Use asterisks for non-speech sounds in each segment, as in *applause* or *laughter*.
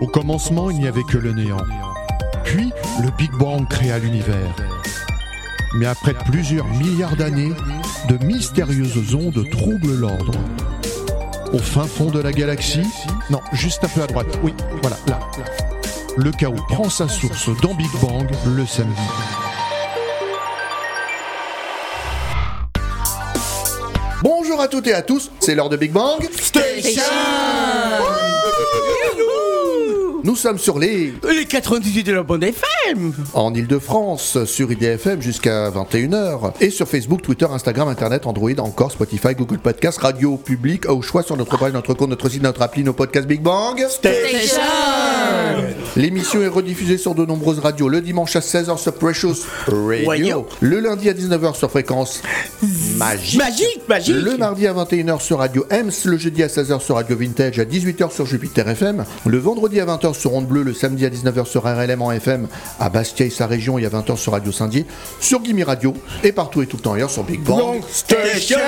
Au commencement, il n'y avait que le néant. Puis, le Big Bang créa l'univers. Mais après plusieurs milliards d'années, de mystérieuses ondes troublent l'ordre. Au fin fond de la galaxie, non, juste un peu à droite, oui, voilà, là. Le chaos prend sa source dans Big Bang le samedi. Bonjour à toutes et à tous, c'est l'heure de Big Bang Station Nous sommes sur les... Les 98 de la bande FM En Ile-de-France, sur IDFM jusqu'à 21h. Et sur Facebook, Twitter, Instagram, Internet, Android, encore Spotify, Google Podcast, Radio Public, au choix sur notre page, notre compte, notre site, notre appli, nos podcasts Big Bang. Station L'émission est rediffusée sur de nombreuses radios. Le dimanche à 16h sur Precious Radio, Radio. le lundi à 19h sur fréquence. Magique, Magique, magique. Le mardi à 21h sur Radio Ems, le jeudi à 16h sur Radio Vintage, à 18h sur Jupiter FM, le vendredi à 20h sur Onde Bleue, le samedi à 19h sur RLM en FM, à Bastia et sa région. Et à 20h sur Radio Saint-Dié, sur Gimme Radio. Et partout et tout le temps ailleurs sur Big Bang Station.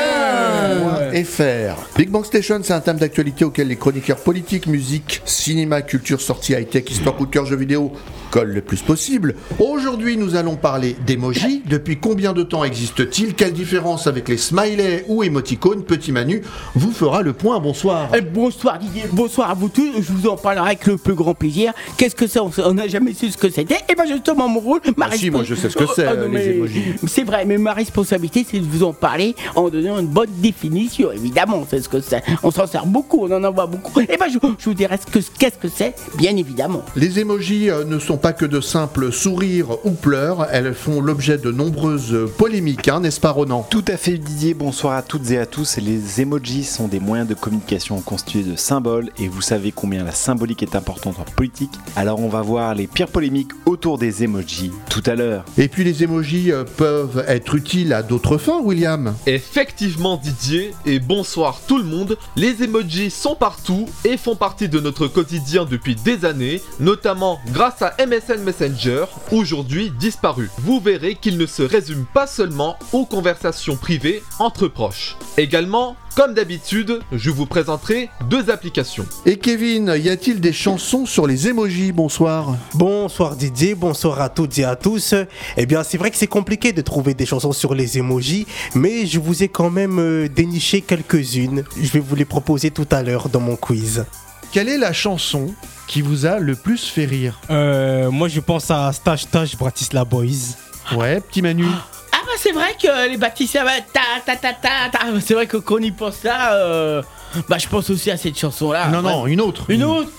FR. Big Bang Station, c'est un thème d'actualité auquel les chroniqueurs politiques, musique, cinéma, culture, sortie high-tech, histoire, coup de cœur, jeux vidéo collent le plus possible. Aujourd'hui, nous allons parler d'emoji. Depuis combien de temps existe-t-il? Quelle différence avec les smileys ou émoticônes? Petit Manu vous fera le point. Bonsoir. Eh, Bonsoir Didier, bonsoir à vous tous, je vous en parlerai avec le plus grand plaisir. Qu'est-ce que c'est? On n'a jamais su ce que c'était. Et ben justement mon rôle, ma Ah si, moi, je sais ce que c'est, Oh, non, les émojis. C'est vrai, mais ma responsabilité c'est de vous en parler en donnant une bonne définition. Évidemment, c'est ce que c'est. On s'en sert beaucoup, on en envoie beaucoup. Et ben je, je vous dirai ce que qu'est-ce que c'est, bien évidemment. Les émojis euh, ne sont pas que de simples sourires ou pleurs, elles font l'objet de nombreuses polémiques, hein, n'est-ce pas Ronan? Tout à fait Didier, bonsoir à toutes et à tous. Les emojis sont des moyens de communication constitués de symboles. Et vous savez combien la symbolique est importante en politique. Alors on va voir les pires polémiques autour des emojis tout à l'heure. Et puis les émojis euh, peuvent être utiles à d'autres fins, William? Effectivement Didier, et bonsoir tout le monde, les emojis sont partout et font partie de notre quotidien depuis des années, notamment grâce à MSN Messenger, aujourd'hui disparu. Vous verrez qu'ils ne se résument pas seulement aux conversations privées entre proches. Également, comme d'habitude, je vous présenterai deux applications. Et Kevin, y a-t-il des chansons sur les émojis? Bonsoir. Bonsoir Didier, bonsoir à toutes et à tous. Eh bien, c'est vrai que c'est compliqué de trouver des chansons sur les emojis, mais je vous ai quand même euh, déniché quelques-unes. Je vais vous les proposer tout à l'heure dans mon quiz. Quelle est la chanson qui vous a le plus fait rire Euh, moi, je pense à Stash Stash Bratislava Boys. Ouais, petit Manu. Ah bah c'est vrai que les bâtisses ça va ta ta ta ta ta. C'est vrai que quand on y pense là, euh, bah je pense aussi à cette chanson là. non, non, une autre. Une autre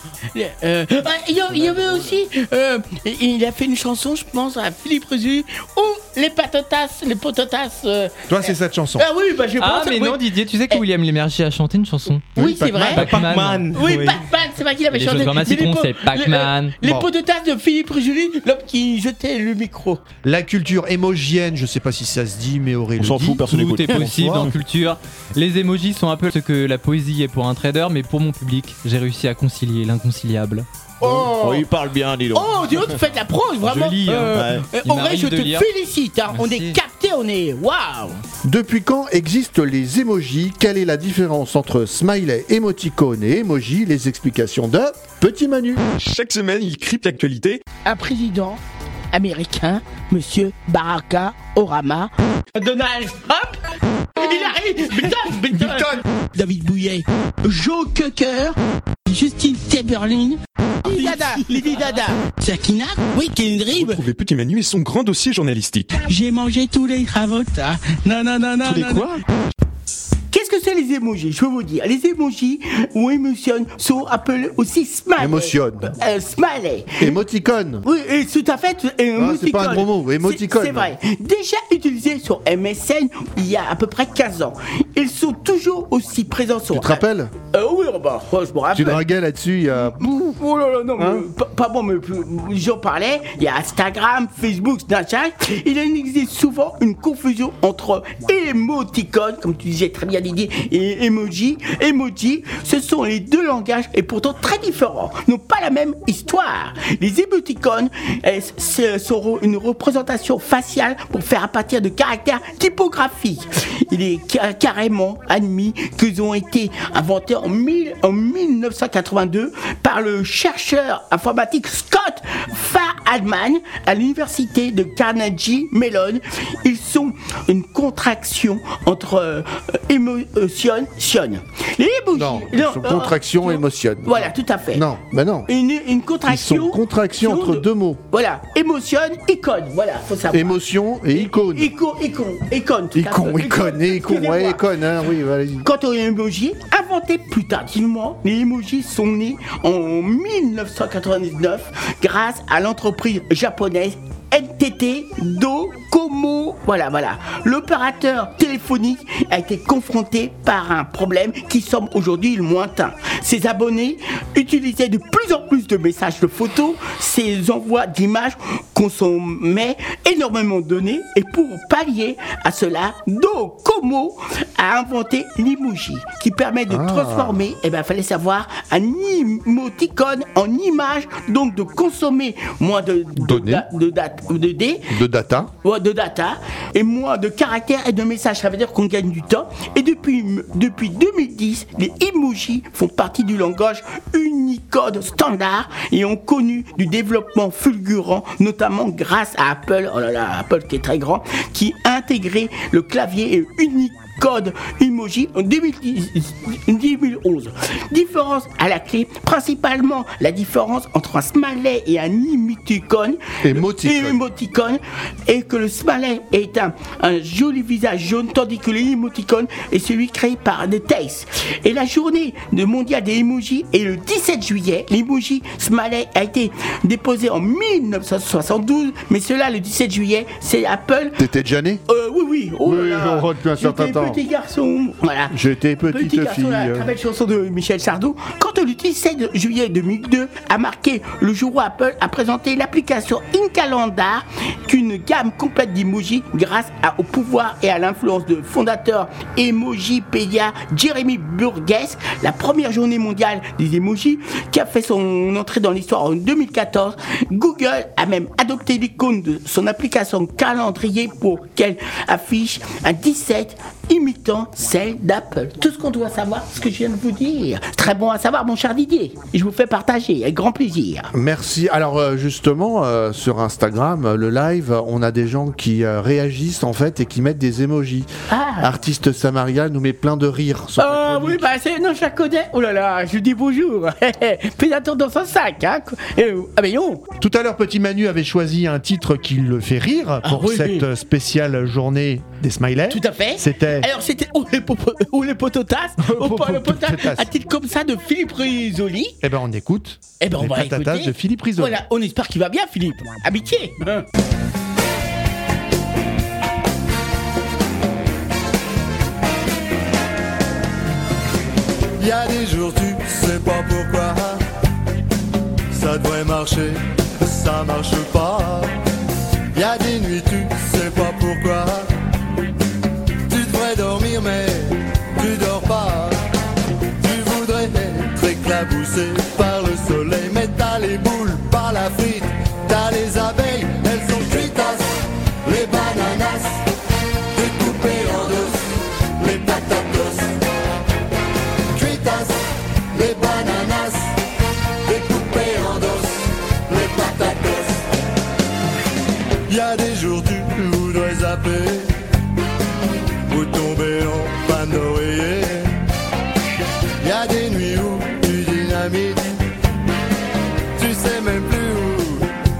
Euh, ah, Il y, a- il y avait aussi. euh, il a fait une chanson, je pense, à Philippe Rézu, ou les patatas, les potatas. euh. Toi, c'est cette chanson. Ah oui, bah je Ah, pense. mais oui. non, Didier, tu sais que Eh. William Lémergie a chanté une chanson. Oui, c'est vrai. Pac-Man. Oui, Pac-Man, c'est vrai qu'il avait Les chanté. Mais les po- c'est Pac-Man. Les, Bon. les potatas de Philippe Rézu, l'homme qui jetait le micro. La culture émogienne, je sais pas si ça se dit, mais Aurélien. On s'en fout, personne Tout n'écoute. est possible dans culture. Les emojis sont un peu ce que la poésie est pour un trader, mais pour mon public, j'ai réussi à concilier l'inconciliable. Oh, Oh, il parle bien, dis donc. Oh, dis donc, tu fais de la prose, vraiment. Je lis, hein. Euh, Ouais. euh, je te lire. félicite. hein. On est capté, on est. Waouh! Depuis quand existent les émojis? Quelle est la différence entre smiley, émoticône et emoji? Les explications de Petit Manu. Chaque semaine, il crypte l'actualité. un président américain, Monsieur Baraka Orama. Donald Trump? Il arrive. David Bouillet. Joe Cocker Justine Timberlin Lady Dada Lady Dada Sakina Oui, Kendrick Trouvez Petit Manu et son grand dossier journalistique. J'ai mangé tous les ravotas Non, non, non, non, Tous les non, quoi Qu'est-ce que c'est les emojis Je vais vous dire. Les emojis ou émotions sont appelés aussi smiley. Émotionne. Euh, smiley. Émoticône. Oui, et tout à fait. et Ah, c'est pas un gros mot, émoticône. C'est vrai. Déjà utilisés sur MSN il y a à peu près 15 ans. Ils sont toujours aussi présents sur. Tu te rappelles? Euh, Oui, bah, je me Tu rappelle. draguais là-dessus il y a. Oh là là, non, mais, Hein pas, pas bon, mais plus- j'en parlais. Il y a Instagram, Facebook, Snapchat. Il existe souvent une confusion entre émoticône, comme tu disais très bien Didier, et emoji, emoji, ce sont les deux langages et pourtant très différents, n'ont pas la même histoire. Les émoticônes sont une représentation faciale pour faire à partir de caractères typographiques. Il est ca- carrément admis qu'ils ont été inventés en, mille- en 1982 par le chercheur informatique Scott Fahadman à l'université de Carnegie Mellon. Ils sont une contraction entre euh, sion. Les emojis- Non, sont euh, contraction, sion- émotion. Voilà, tout à fait. Non, ben non. Une, une Ils contraction. sont contraction entre de- deux mots. Voilà, émotion, icône. Voilà, faut savoir. Émotion et icône. Icône, icône, icône. Icône, icône, icône, ouais, icône, hein, oui, vas-y. Quant aux emojis, inventés plus tardivement, les emojis sont nés en 1999 grâce à l'entreprise japonaise NTT Docomo. Voilà, voilà. L'opérateur téléphonique a été confronté par un problème qui semble aujourd'hui lointain. Ses abonnés utilisaient de plus en plus de messages de photos, ces envois d'images consommaient énormément de données et pour pallier à cela, Docomo a inventé l'emoji qui permet de transformer, eh ben fallait savoir, un emoticône en image, donc de consommer moins de, de, de De data. Ouais, de data et moins de caractères et de messages. Ça veut dire qu'on gagne du temps. Et depuis, depuis 2010, les emojis font partie du langage Unicode standard et ont connu du développement fulgurant, notamment grâce à Apple, oh là là, Apple qui est très grand, qui a intégré le clavier et Unicode emoji en 2010 2011. Différence à la clé, principalement la différence entre un smiley et un emoticon. Émoticône. Et émoticône et que le smiley est un, un joli visage jaune tandis que l'émoticône est celui créé par Taste. Et la journée de mondiale des emojis est le 17 juillet. L'emoji smiley a été déposé en 1972, mais cela le 17 juillet, c'est Apple. T'étais déjà né? Euh, oui, oui, oh Oui, là depuis un certain temps. Petit garçon, voilà. J'étais petite Petit garçon, fille. la euh. très belle chanson de Michel Sardou. Quand le 17 juillet 2002 a marqué le jour où Apple a présenté l'application InCalendar, qu'une gamme complète d'emojis grâce à- au pouvoir et à l'influence de fondateur Emojipédia Jeremy Burgess, la première journée mondiale des emojis qui a fait son entrée dans l'histoire en 2014. Google a même adopté l'icône de son application calendrier pour qu'elle affiche un 17 imitant celle d'Apple. Tout ce qu'on doit savoir, ce que je viens de vous dire. Très bon à savoir, mon cher Didier. Je vous fais partager avec grand plaisir. Merci. Alors euh, justement, euh, sur Instagram, euh, le live, on a des gens qui euh, réagissent en fait et qui mettent des emojis. Ah. Artiste Samaria nous met plein de rire. sur la Ah oui, bah c'est. Non, je la connais. Oh là là, je lui dis bonjour. *laughs* Fais attention dans son sac, hein. Euh, Ah, mais non. Tout à l'heure, Petit Manu avait choisi un titre qui le fait rire pour Ah oui. cette spéciale journée des smileys. Tout à fait. C'était Alors c'était Oh les, popo- les pototas, Pototas? un titre comme ça de Philippe Risoli. Eh ben on écoute. Eh ben on les va écouter. de Philippe Risoli. Voilà, on espère qu'il va bien Philippe. Amitié. Y a des jours tu sais pas pourquoi. Ça devrait marcher, ça marche pas. Y a des nuits tu sais pas pourquoi zapper, ou tomber en panne d'oreiller. Y a des nuits où tu dynamites, tu sais même plus où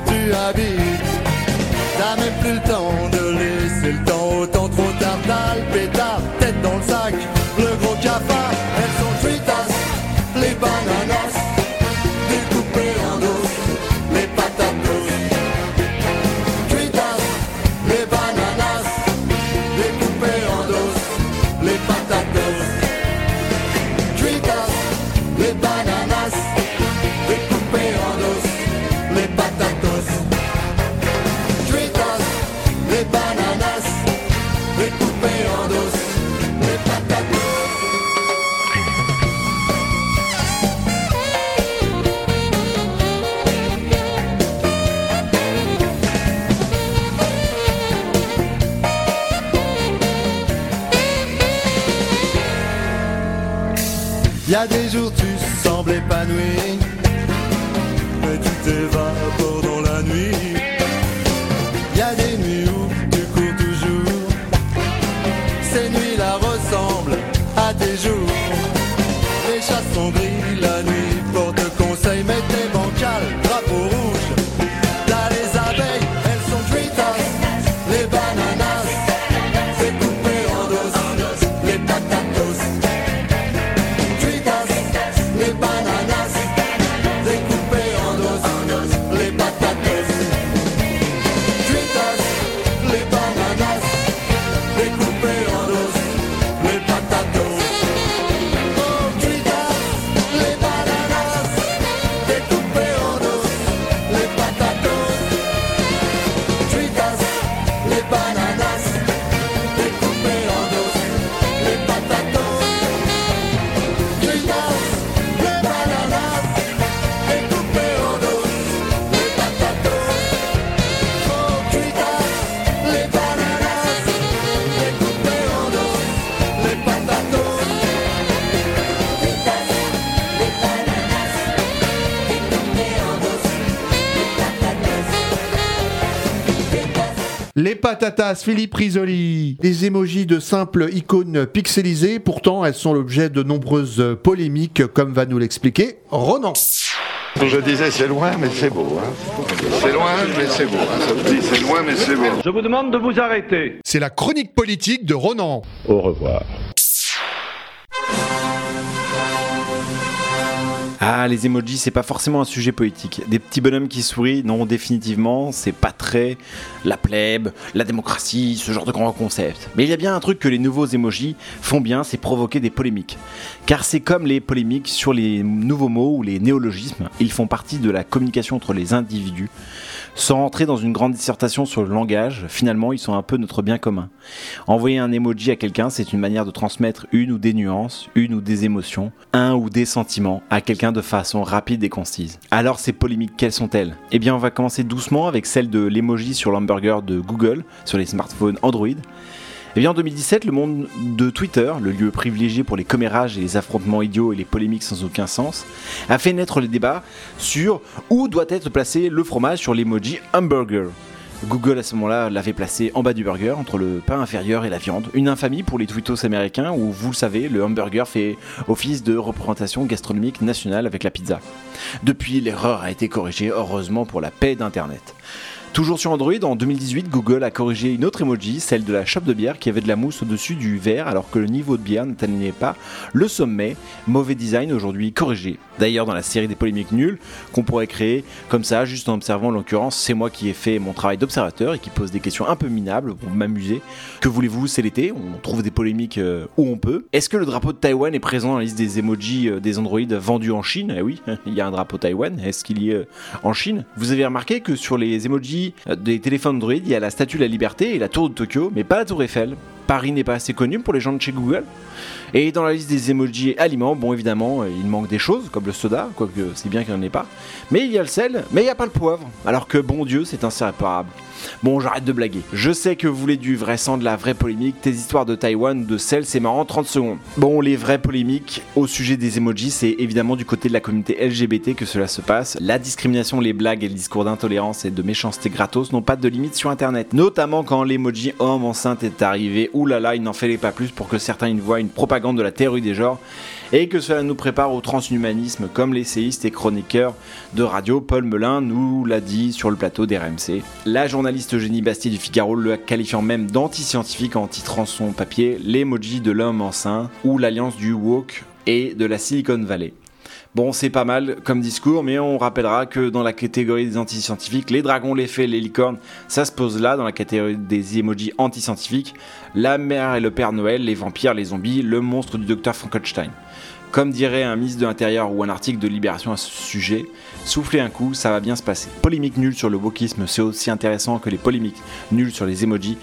tu habites. T'as même plus le temps patatas, Philippe Risoli. Des émojis de simples icônes pixelisées, pourtant elles sont l'objet de nombreuses polémiques, comme va nous l'expliquer Ronan. Je disais c'est loin mais c'est beau. Hein. C'est loin mais c'est beau. Hein. C'est loin mais c'est beau. Je vous demande de vous arrêter. C'est la chronique politique de Ronan. Au revoir. Ah, les emojis, c'est pas forcément un sujet politique. Des petits bonhommes qui sourient, non, définitivement, c'est pas très la plèbe, la démocratie, ce genre de grand concept. Mais il y a bien un truc que les nouveaux emojis font bien, c'est provoquer des polémiques. Car c'est comme les polémiques sur les nouveaux mots ou les néologismes, ils font partie de la communication entre les individus. Sans entrer dans une grande dissertation sur le langage, finalement, ils sont un peu notre bien commun. Envoyer un emoji à quelqu'un, c'est une manière de transmettre une ou des nuances, une ou des émotions, un ou des sentiments à quelqu'un de façon rapide et concise. Alors ces polémiques, quelles sont-elles? Eh bien, on va commencer doucement avec celle de l'emoji sur l'hamburger de Google, sur les smartphones Android. Eh bien, en 2017, le monde de Twitter, le lieu privilégié pour les commérages et les affrontements idiots et les polémiques sans aucun sens, a fait naître les débats sur où doit être placé le fromage sur l'emoji hamburger. Google à ce moment-là l'avait placé en bas du burger, entre le pain inférieur et la viande. Une infamie pour les twittos américains où, vous le savez, le hamburger fait office de représentation gastronomique nationale avec la pizza. Depuis, l'erreur a été corrigée, heureusement pour la paix d'Internet. Toujours sur Android, en 2018, Google a corrigé une autre emoji, celle de la chope de bière qui avait de la mousse au-dessus du verre alors que le niveau de bière n'atteignait pas le sommet. Mauvais design aujourd'hui corrigé. D'ailleurs, dans la série des polémiques nulles qu'on pourrait créer comme ça, juste en observant l'occurrence, c'est moi qui ai fait mon travail d'observateur et qui pose des questions un peu minables pour m'amuser. Que voulez-vous, c'est l'été, on trouve des polémiques euh, où on peut. Est-ce que le drapeau de Taïwan est présent dans la liste des emojis euh, des Android vendus en Chine? Eh oui, *laughs* il y a un drapeau Taïwan. Est-ce qu'il y est euh, en Chine? Vous avez remarqué que sur les emojis des téléphones Android, il y a la statue de la liberté et la tour de Tokyo, mais pas la tour Eiffel. Paris n'est pas assez connu pour les gens de chez Google. Et dans la liste des emojis aliments, bon évidemment, il manque des choses, comme le soda, quoique c'est bien qu'il n'y en ait pas. Mais il y a le sel, mais il n'y a pas le poivre. Alors que bon Dieu, c'est inséparable. Bon, j'arrête de blaguer. Je sais que vous voulez du vrai sang, de la vraie polémique. Tes histoires de Taïwan, de sel, c'est marrant, 30 secondes. Bon, les vraies polémiques au sujet des emojis, c'est évidemment du côté de la communauté LGBT que cela se passe. La discrimination, les blagues et le discours d'intolérance et de méchanceté gratos n'ont pas de limite sur internet. Notamment quand l'emoji homme enceinte est arrivé. Là, il n'en fallait pas plus pour que certains y voient une propagande de la théorie des genres et que cela nous prépare au transhumanisme comme l'essayiste et chroniqueur de radio Paul Melun nous l'a dit sur le plateau d'RMC. La journaliste Eugénie Bastier du Figaro le qualifiant même d'anti-scientifique en titrant son papier L'emoji de l'homme enceint ou l'alliance du woke et de la Silicon Valley. Bon, c'est pas mal comme discours, mais on rappellera que dans la catégorie des anti-scientifiques, les dragons, les fées, les licornes, ça se pose là, dans la catégorie des emojis anti-scientifiques, la mère et le père Noël, les vampires, les zombies, le monstre du docteur Frankenstein. Comme dirait un ministre de l'Intérieur ou un article de Libération à ce sujet, soufflez un coup, ça va bien se passer. Polémique nulle sur le wokisme, c'est aussi intéressant que les polémiques nulles sur les emojis.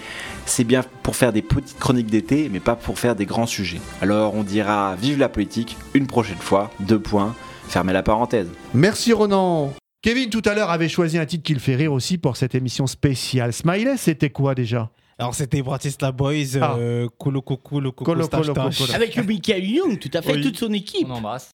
C'est bien pour faire des petites chroniques d'été, mais pas pour faire des grands sujets. Alors on dira vive la politique une prochaine fois, deux points, fermez la parenthèse. Merci Ronan. Kevin tout à l'heure avait choisi un titre qui le fait rire aussi pour cette émission spéciale. Smiley, c'était quoi déjà? Alors c'était Bratislava Boys, Ah. euh, Kolo Koko, le Koko Kolo, Kolo. Kolo. Avec le Michael Young, tout à fait, Oui. toute son équipe. On embrasse.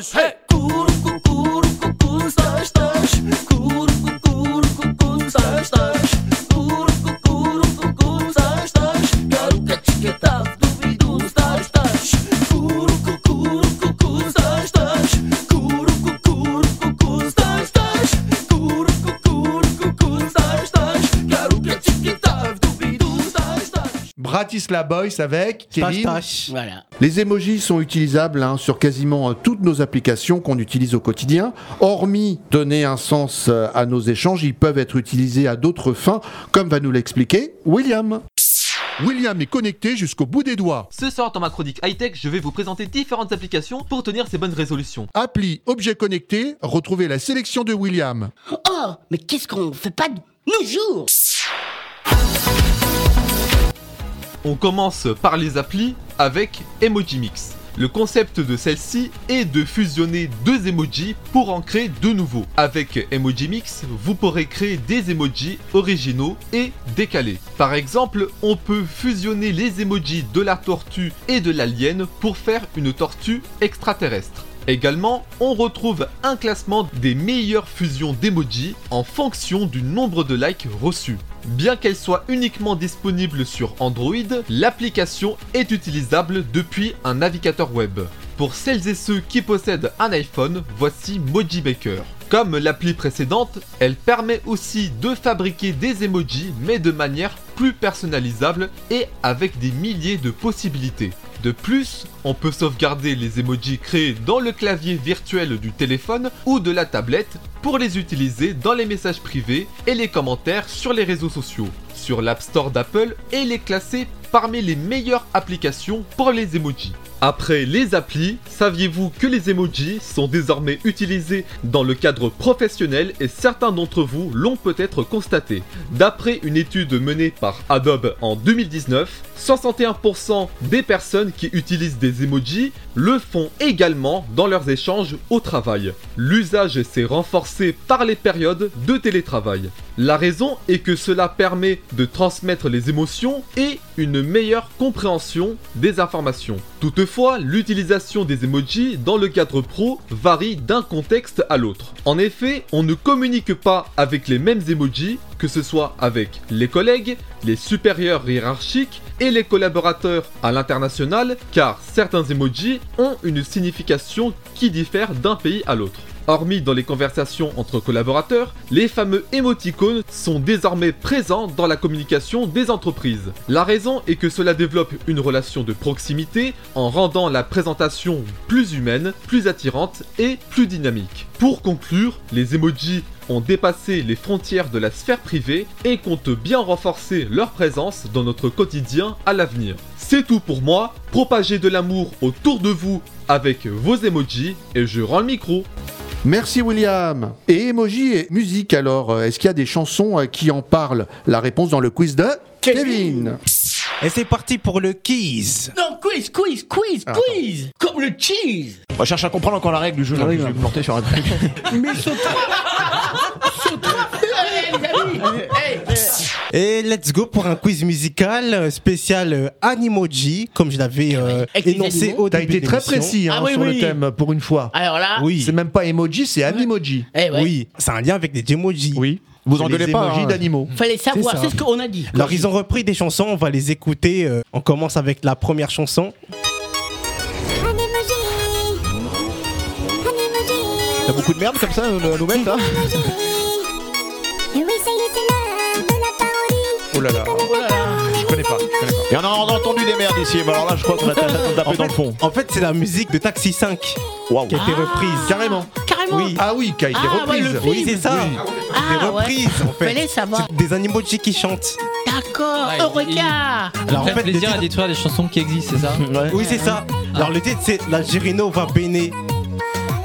Stash, Boys avec. Voilà. Les emojis sont utilisables hein, sur quasiment euh, toutes nos applications qu'on utilise au quotidien. Hormis donner un sens euh, à nos échanges, ils peuvent être utilisés à d'autres fins, comme va nous l'expliquer William. William est connecté jusqu'au bout des doigts. Ce soir dans ma chronique high-tech, je vais vous présenter différentes applications pour tenir ces bonnes résolutions. Appli objet connecté, retrouvez la sélection de William. Oh, mais qu'est-ce qu'on fait pas de nos jours? On commence par les applis avec Emoji Mix. Le concept de celle-ci est de fusionner deux emojis pour en créer deux nouveaux. Avec Emoji Mix, vous pourrez créer des emojis originaux et décalés. Par exemple, on peut fusionner les emojis de la tortue et de l'alien pour faire une tortue extraterrestre. Également, on retrouve un classement des meilleures fusions d'emojis en fonction du nombre de likes reçus. Bien qu'elle soit uniquement disponible sur Android, l'application est utilisable depuis un navigateur web. Pour celles et ceux qui possèdent un iPhone, voici Moji Maker. Comme l'appli précédente, elle permet aussi de fabriquer des emojis mais de manière plus personnalisable et avec des milliers de possibilités. De plus, on peut sauvegarder les emojis créés dans le clavier virtuel du téléphone ou de la tablette pour les utiliser dans les messages privés et les commentaires sur les réseaux sociaux. Sur l'App Store d'Apple, elle est classée parmi les meilleures applications pour les emojis. Après les applis, saviez-vous que les emojis sont désormais utilisés dans le cadre professionnel et certains d'entre vous l'ont peut-être constaté. D'après une étude menée par Adobe en 2019, 61% des personnes qui utilisent des emojis le font également dans leurs échanges au travail. L'usage s'est renforcé par les périodes de télétravail. La raison est que cela permet de transmettre les émotions et une meilleure compréhension des informations. Toutefois, l'utilisation des emojis dans le cadre pro varie d'un contexte à l'autre. En effet, on ne communique pas avec les mêmes emojis, que ce soit avec les collègues, les supérieurs hiérarchiques et les collaborateurs à l'international, car certains emojis ont une signification qui diffère d'un pays à l'autre. Hormis dans les conversations entre collaborateurs, les fameux émoticônes sont désormais présents dans la communication des entreprises. La raison est que cela développe une relation de proximité en rendant la présentation plus humaine, plus attirante et plus dynamique. Pour conclure, les emojis ont dépassé les frontières de la sphère privée et comptent bien renforcer leur présence dans notre quotidien à l'avenir. C'est tout pour moi, propagez de l'amour autour de vous avec vos emojis et je rends le micro. Merci William. Et emoji et musique alors, euh, est-ce qu'il y a des chansons euh, qui en parlent? La réponse dans le quiz de Kevin. Et c'est parti pour le quiz. Non, quiz, quiz, quiz, Ah, quiz Comme le cheese On cherche à comprendre encore la règle du jeu. là, je vais me porter sur un truc. *laughs* Mais les amis Hey, Et let's go pour un quiz musical euh, spécial euh, Animoji, comme je l'avais euh, énoncé animaux. au T'as début été de très l'émission. précis hein, Ah oui, sur oui. le thème pour une fois. Alors là, Oui, C'est même pas emoji, c'est animoji. eh ouais, oui, c'est un lien avec des emojis. Oui. Vous C'est engueulez les pas, emojis hein. d'animaux. fallait savoir, ça. c'est ce qu'on a dit. Alors ils ont repris des chansons, on va les écouter. euh, on commence avec la première chanson. T'as beaucoup de merde comme ça, euh, nous mettre là Oh là là. Je connais pas. je connais pas. Et on a, entendu des merdes ici, mais alors là je crois qu'on a tapé dans le fond. En fait, c'est la musique de Taxi 5 Waouh. qui a été reprise. Carrément. Carrément Oui. Ah oui, qui a été Ah, reprise. Oui, c'est ça. Ah, des reprises ouais. en fait. Fallait savoir. C'est des animojis qui chantent. D'accord, Ouais, Eureka il- Alors en fait, plaisir à détruire des chansons qui existent, c'est ça Ouais. Oui, c'est ça. Alors le titre c'est La Girino va bene.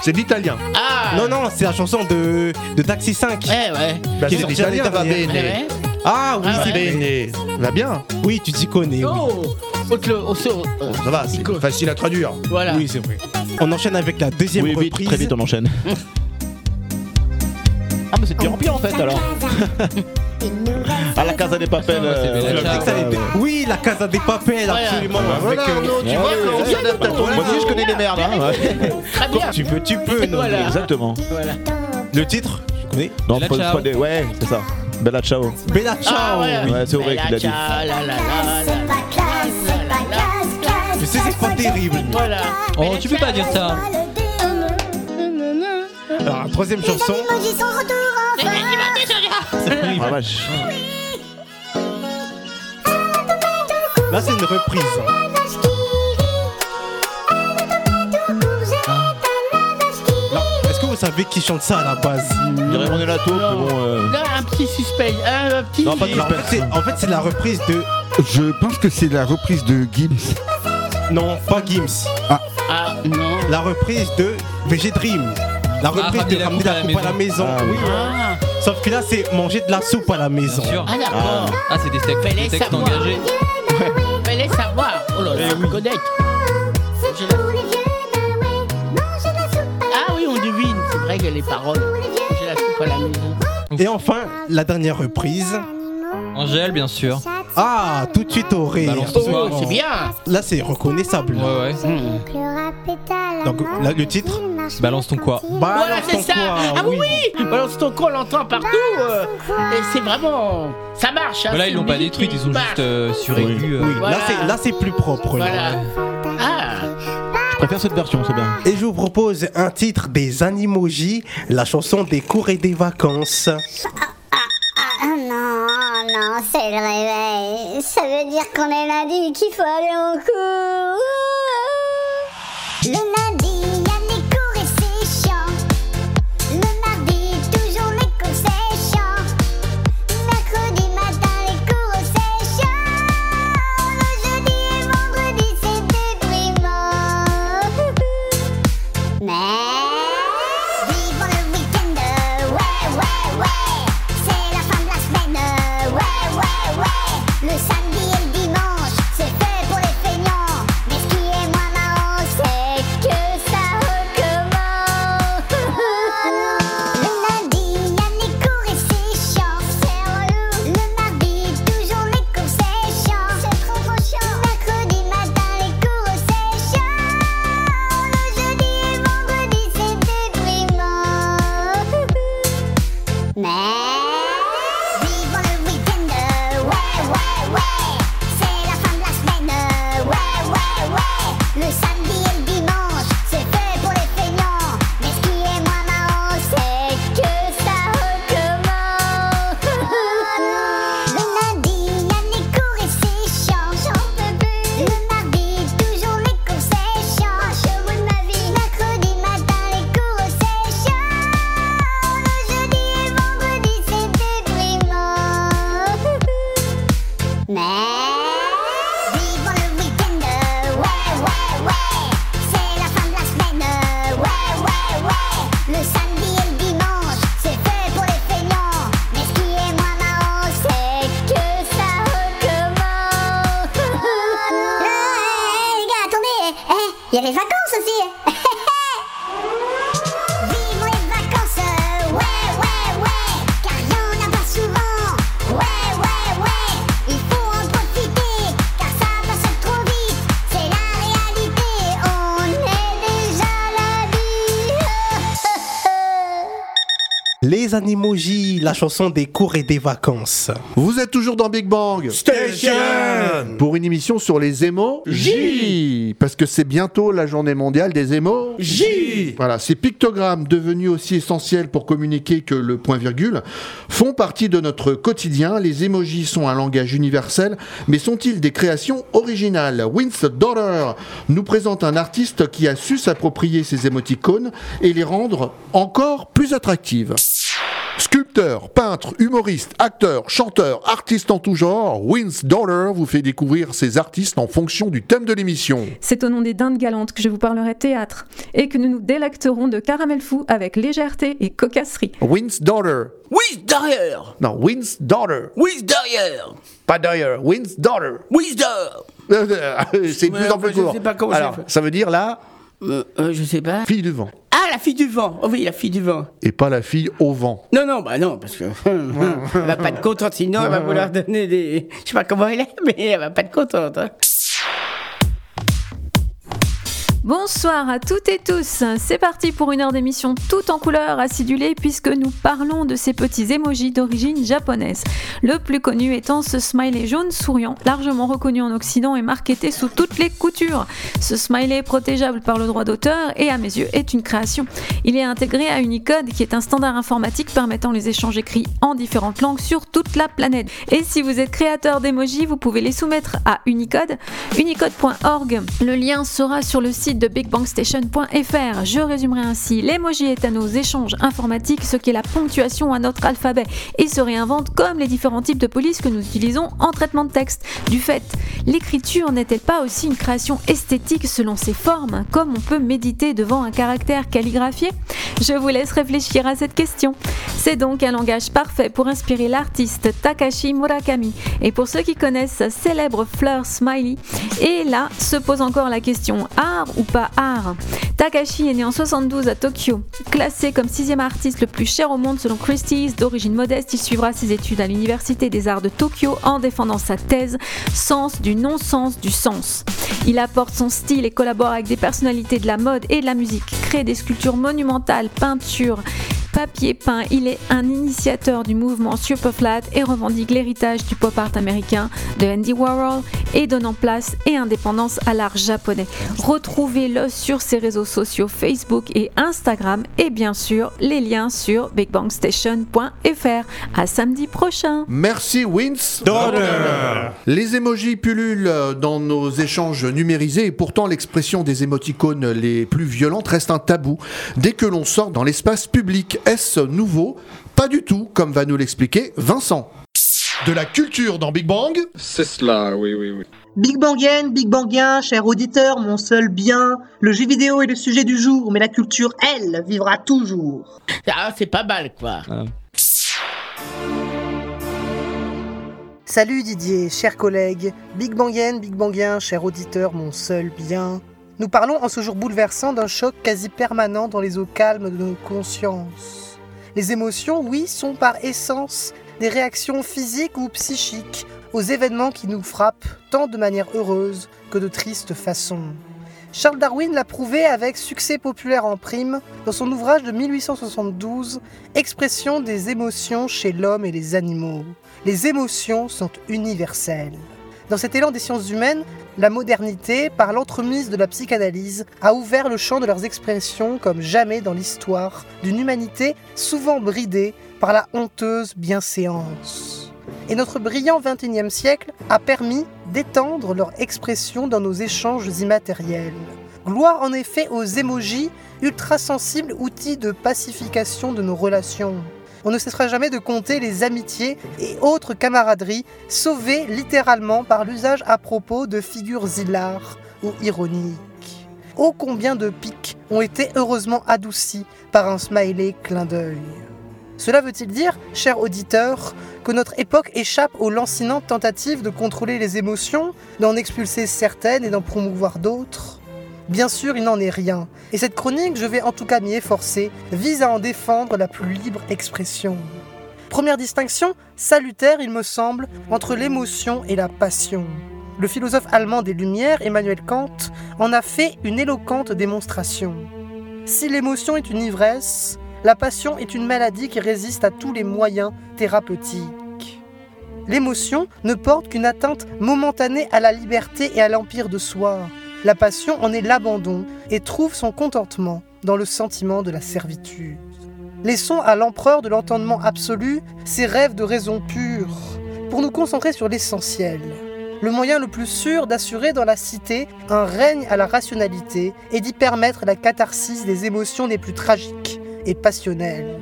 C'est de l'italien. Ah Non, non, c'est la chanson de, de Taxi 5. Ouais, ouais. Bah, Qui est c'est l'année l'italien, va dernière. bene. Ouais. Ah oui, Ah, c'est ouais. bene. Va bien. Oui, tu t'y connais. oui. Oh le- euh, Ça va, c'est Nico. facile à traduire. Voilà. Oui, c'est vrai. On enchaîne avec la deuxième Oui, vite, reprise. très vite on enchaîne. *laughs* ah mais c'est de pire en pire en fait alors. *laughs* Ah la Casa des Papel. C'est euh, Ciao. Oui, la Casa des Papel, absolument. Voilà, tu ouais, vois ouais, qu'on ouais. s'adapte à ton Moi aussi je connais des merdes. Hein, ouais. Très bien. tu peux, tu peux. non, Voilà. Exactement. Voilà. Le titre, tu connais Non, Ciao. faut des- Ouais, c'est ça. Bella ciao. Bella Ciao. Ah ouais. oui. Ouais, c'est vrai qu'il a dit. ciao, la, la, la, la, Je sais, c'est pas terrible. Voilà. Oh, tu peux pas dire ça Alors, troisième chanson. *laughs* Ah Là, c'est une reprise. Est-ce que vous savez qui chante ça à la base Je dirais René Lato, mais bon. euh, Là, un petit suspense. Un, petit. Non, pas de Alors, en fait, c'est- en fait, c'est la reprise de. Je pense que c'est la reprise de Gims. Non, pas Gims. Ah, non. La reprise de VG Dream. La reprise ramener de la ramener coupe la à la coupe à la maison. Ah, Oui. Ah, Sauf que là, c'est manger de la soupe à la maison. Bien sûr. ah d'accord. Ah, c'est des textes, des textes engagés. Oui. connaître. J'ai la- Ah oui, on devine. C'est vrai que les paroles. J'ai la soupe à la maison. Et enfin, la dernière reprise. Angèle, bien sûr. Ah, tout de suite au ton Oh, c'est bien. Là, c'est reconnaissable. Ouais, ouais. Donc, là, le titre Balance ton quoi Voilà, Balance c'est ton ça. quoi, Ah oui, oui. Balance ton con, on l'entend partout. euh, et c'est vraiment. Ça marche. hein, Là, ils l'ont pas qui ils ont juste euh, suraigu. euh, Oui, Voilà. là, c'est, là, c'est plus propre. là. Voilà. Ah. Je préfère cette version, c'est bien. Et je vous propose un titre des Animojis, la chanson des cours et des vacances. Ah non, non, c'est le réveil. Ça veut dire qu'on est lundi, qu'il faut aller en cours. Le lundi, Les Animojis, la chanson des cours et des vacances. Vous êtes toujours dans Big Bang Station Pour une émission sur les émojis Parce que c'est bientôt la journée mondiale des émojis Voilà, ces pictogrammes devenus aussi essentiels pour communiquer que le point-virgule font partie de notre quotidien. Les émojis sont un langage universel, mais sont-ils des créations originales? Win's Daughter nous présente un artiste qui a su s'approprier ces émoticônes et les rendre encore plus attractives. Sculpteur, peintre, humoriste, acteur, chanteur, artiste en tout genre, Win's Daughter vous fait découvrir ces artistes en fonction du thème de l'émission. C'est au nom des dindes galantes que je vous parlerai théâtre et que nous nous délecterons de caramel fou avec légèreté et cocasserie. Win's Daughter. Oui, derrière Non, Win's Daughter. Oui, derrière Pas derrière, Win's Daughter. Oui, derrière C'est de plus en plus je court. sais pas comment Alors, ça veut dire la euh, euh, Je sais pas. fille du vent. Ah, la fille du vent Oh Oui, la fille du vent. Et pas la fille au vent. Non, non, bah non, parce que *laughs* elle va pas être contente, sinon elle va *laughs* vouloir donner des... Je sais pas comment elle est, mais elle va pas être contente. hein. Bonsoir à toutes et tous, c'est parti pour une heure d'émission tout en couleur acidulée puisque nous parlons de ces petits émojis d'origine japonaise. Le plus connu étant ce smiley jaune souriant, largement reconnu en Occident et marketé sous toutes les coutures. Ce smiley est protégeable par le droit d'auteur et à mes yeux est une création. Il est intégré à Unicode qui est un standard informatique permettant les échanges écrits en différentes langues sur toute la planète. Et si vous êtes créateur d'émojis, vous pouvez les soumettre à Unicode, unicode.org. Le lien sera sur le site de bigbangstation.fr. Je résumerai ainsi, l'emoji est à nos échanges informatiques ce qu'est la ponctuation à notre alphabet et se réinvente comme les différents types de police que nous utilisons en traitement de texte. Du fait, l'écriture n'est-elle pas aussi une création esthétique selon ses formes, comme on peut méditer devant un caractère calligraphié? Je vous laisse réfléchir à cette question. C'est donc un langage parfait pour inspirer l'artiste Takashi Murakami. Et pour ceux qui connaissent sa célèbre fleur smiley, et là se pose encore la question art ou pas art Takashi est né en 72 à Tokyo. Classé comme sixième artiste le plus cher au monde selon Christie's, d'origine modeste, il suivra ses études à l'Université des Arts de Tokyo en défendant sa thèse Sens du non-sens du sens. Il apporte son style et collabore avec des personnalités de la mode et de la musique, crée des sculptures monumentales, peintures, papier peint, il est un initiateur du mouvement Superflat et revendique l'héritage du pop art américain de Andy Warhol et donnant place et indépendance à l'art japonais. Retrouvez-le sur ses réseaux sociaux Facebook et Instagram et bien sûr les liens sur bigbangstation.fr. À samedi prochain. Merci Win's Daughter. Les émojis pullulent dans nos échanges numérisés et pourtant l'expression des émoticônes les plus violentes reste un tabou dès que l'on sort dans l'espace public. Est-ce nouveau Pas du tout, comme va nous l'expliquer Vincent. De la culture dans Big Bang C'est cela, oui, oui, oui. Big Bangienne, Big Bangien, cher auditeur, mon seul bien. Le jeu vidéo est le sujet du jour, mais la culture, elle, vivra toujours. Ah, c'est pas mal, quoi. Salut Didier, chers collègues. Big Bangienne, Big Bangien, cher auditeur, mon seul bien. Nous parlons en ce jour bouleversant d'un choc quasi permanent dans les eaux calmes de nos consciences. Les émotions, oui, sont par essence des réactions physiques ou psychiques aux événements qui nous frappent, tant de manière heureuse que de triste façon. Charles Darwin l'a prouvé avec succès populaire en prime dans son ouvrage de 1872, Expression des émotions chez l'homme et les animaux. Les émotions sont universelles. Dans cet élan des sciences humaines, la modernité, par l'entremise de la psychanalyse, a ouvert le champ de leurs expressions comme jamais dans l'histoire d'une humanité souvent bridée par la honteuse bienséance. Et notre brillant XXIe siècle a permis d'étendre leur expression dans nos échanges immatériels. Gloire en effet aux émojis, ultra sensibles outils de pacification de nos relations. On ne cessera jamais de compter les amitiés et autres camaraderies sauvées littéralement par l'usage à propos de figures hilares ou ironiques. Ô combien de pics ont été heureusement adoucis par un smiley clin d'œil. Cela veut-il dire, cher auditeur, que notre époque échappe aux lancinantes tentatives de contrôler les émotions, d'en expulser certaines et d'en promouvoir d'autres? Bien sûr, il n'en est rien. Et cette chronique, je vais en tout cas m'y efforcer, vise à en défendre la plus libre expression. Première distinction, salutaire il me semble, entre l'émotion et la passion. Le philosophe allemand des Lumières, Emmanuel Kant, en a fait une éloquente démonstration. Si l'émotion est une ivresse, la passion est une maladie qui résiste à tous les moyens thérapeutiques. L'émotion ne porte qu'une atteinte momentanée à la liberté et à l'empire de soi. La passion en est l'abandon et trouve son contentement dans le sentiment de la servitude. Laissons à l'empereur de l'entendement absolu ses rêves de raison pure, pour nous concentrer sur l'essentiel. Le moyen le plus sûr d'assurer dans la cité un règne à la rationalité et d'y permettre la catharsis des émotions les plus tragiques et passionnelles.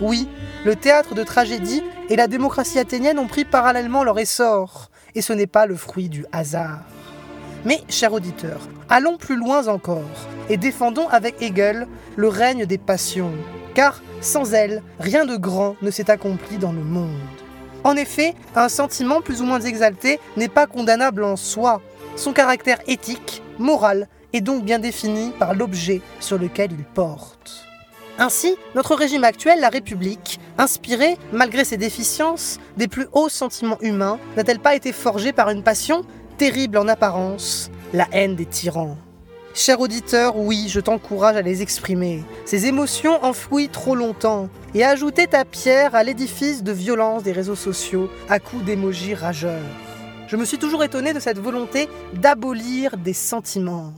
Oui, le théâtre de tragédie et la démocratie athénienne ont pris parallèlement leur essor, et ce n'est pas le fruit du hasard. Mais, cher auditeur, allons plus loin encore et défendons avec Hegel le règne des passions, car sans elles, rien de grand ne s'est accompli dans le monde. En effet, un sentiment plus ou moins exalté n'est pas condamnable en soi. Son caractère éthique, moral, est donc bien défini par l'objet sur lequel il porte. Ainsi, notre régime actuel, la République, inspirée, malgré ses déficiences, des plus hauts sentiments humains, n'a-t-elle pas été forgée par une passion terrible en apparence, la haine des tyrans Cher auditeur, oui, je t'encourage à les exprimer. Ces émotions enfouies trop longtemps, et ajouter ta pierre à l'édifice de violence des réseaux sociaux à coups d'émojis rageurs. Je me suis toujours étonné de cette volonté d'abolir des sentiments.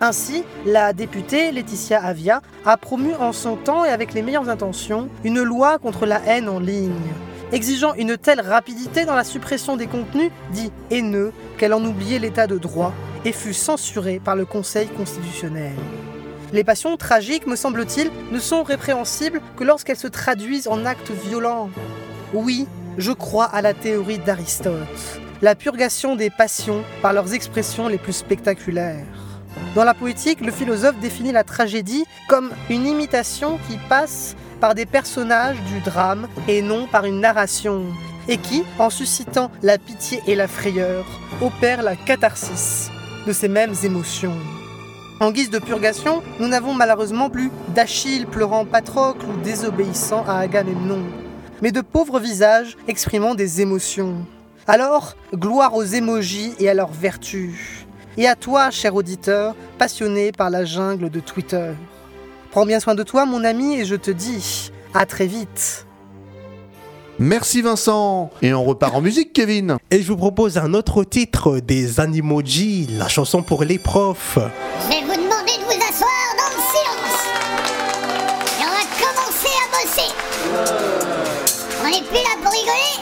Ainsi, la députée Laetitia Avia a promu en son temps et avec les meilleures intentions une loi contre la haine en ligne, exigeant une telle rapidité dans la suppression des contenus dits haineux qu'elle en oubliait l'état de droit et fut censurée par le Conseil constitutionnel. Les passions tragiques, me semble-t-il, ne sont répréhensibles que lorsqu'elles se traduisent en actes violents. Oui, je crois à la théorie d'Aristote, la purgation des passions par leurs expressions les plus spectaculaires. Dans la poétique, le philosophe définit la tragédie comme une imitation qui passe par des personnages du drame et non par une narration, et qui, en suscitant la pitié et la frayeur, opère la catharsis de ces mêmes émotions. En guise de purgation, nous n'avons malheureusement plus d'Achille pleurant Patrocle ou désobéissant à Agamemnon, mais de pauvres visages exprimant des émotions. Alors, gloire aux émojis et à leurs vertus. Et à toi, cher auditeur, passionné par la jungle de Twitter. Prends bien soin de toi, mon ami, et je te dis à très vite. Merci Vincent Et on repart en musique, Kevin Et je vous propose un autre titre des Animoji, la chanson pour les profs. Je vais vous demander de vous asseoir dans le silence. Et on va commencer à bosser. On n'est plus là pour rigoler,